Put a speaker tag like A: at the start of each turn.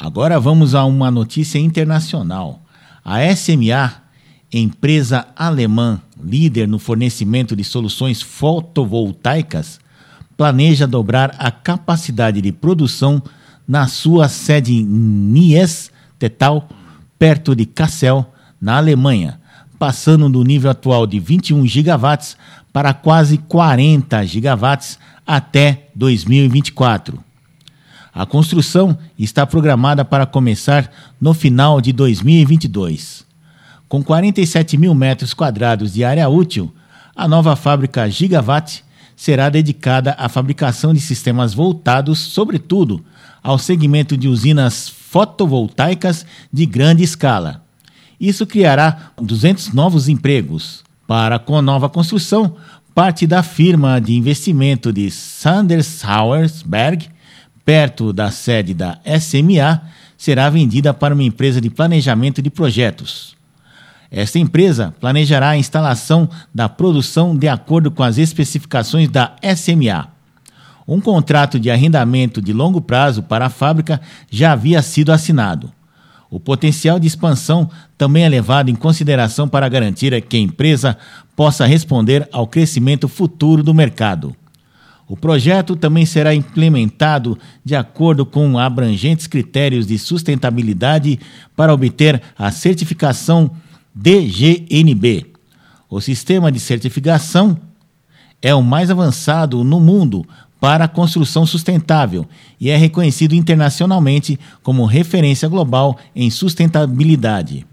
A: Agora vamos a uma notícia internacional. A SMA, empresa alemã líder no fornecimento de soluções fotovoltaicas, planeja dobrar a capacidade de produção na sua sede em Nies Tetal, perto de Kassel, na Alemanha, passando do nível atual de 21 gigawatts para quase 40 gigawatts até 2024. A construção está programada para começar no final de 2022. Com 47 mil metros quadrados de área útil, a nova fábrica Gigawatt será dedicada à fabricação de sistemas voltados, sobretudo, ao segmento de usinas fotovoltaicas de grande escala. Isso criará 200 novos empregos. Para com a nova construção, parte da firma de investimento de Sanders Hauersberg perto da sede da SMA, será vendida para uma empresa de planejamento de projetos. Esta empresa planejará a instalação da produção de acordo com as especificações da SMA. Um contrato de arrendamento de longo prazo para a fábrica já havia sido assinado. O potencial de expansão também é levado em consideração para garantir que a empresa possa responder ao crescimento futuro do mercado. O projeto também será implementado de acordo com abrangentes critérios de sustentabilidade para obter a certificação DGNB. O sistema de certificação é o mais avançado no mundo para a construção sustentável e é reconhecido internacionalmente como referência global em sustentabilidade.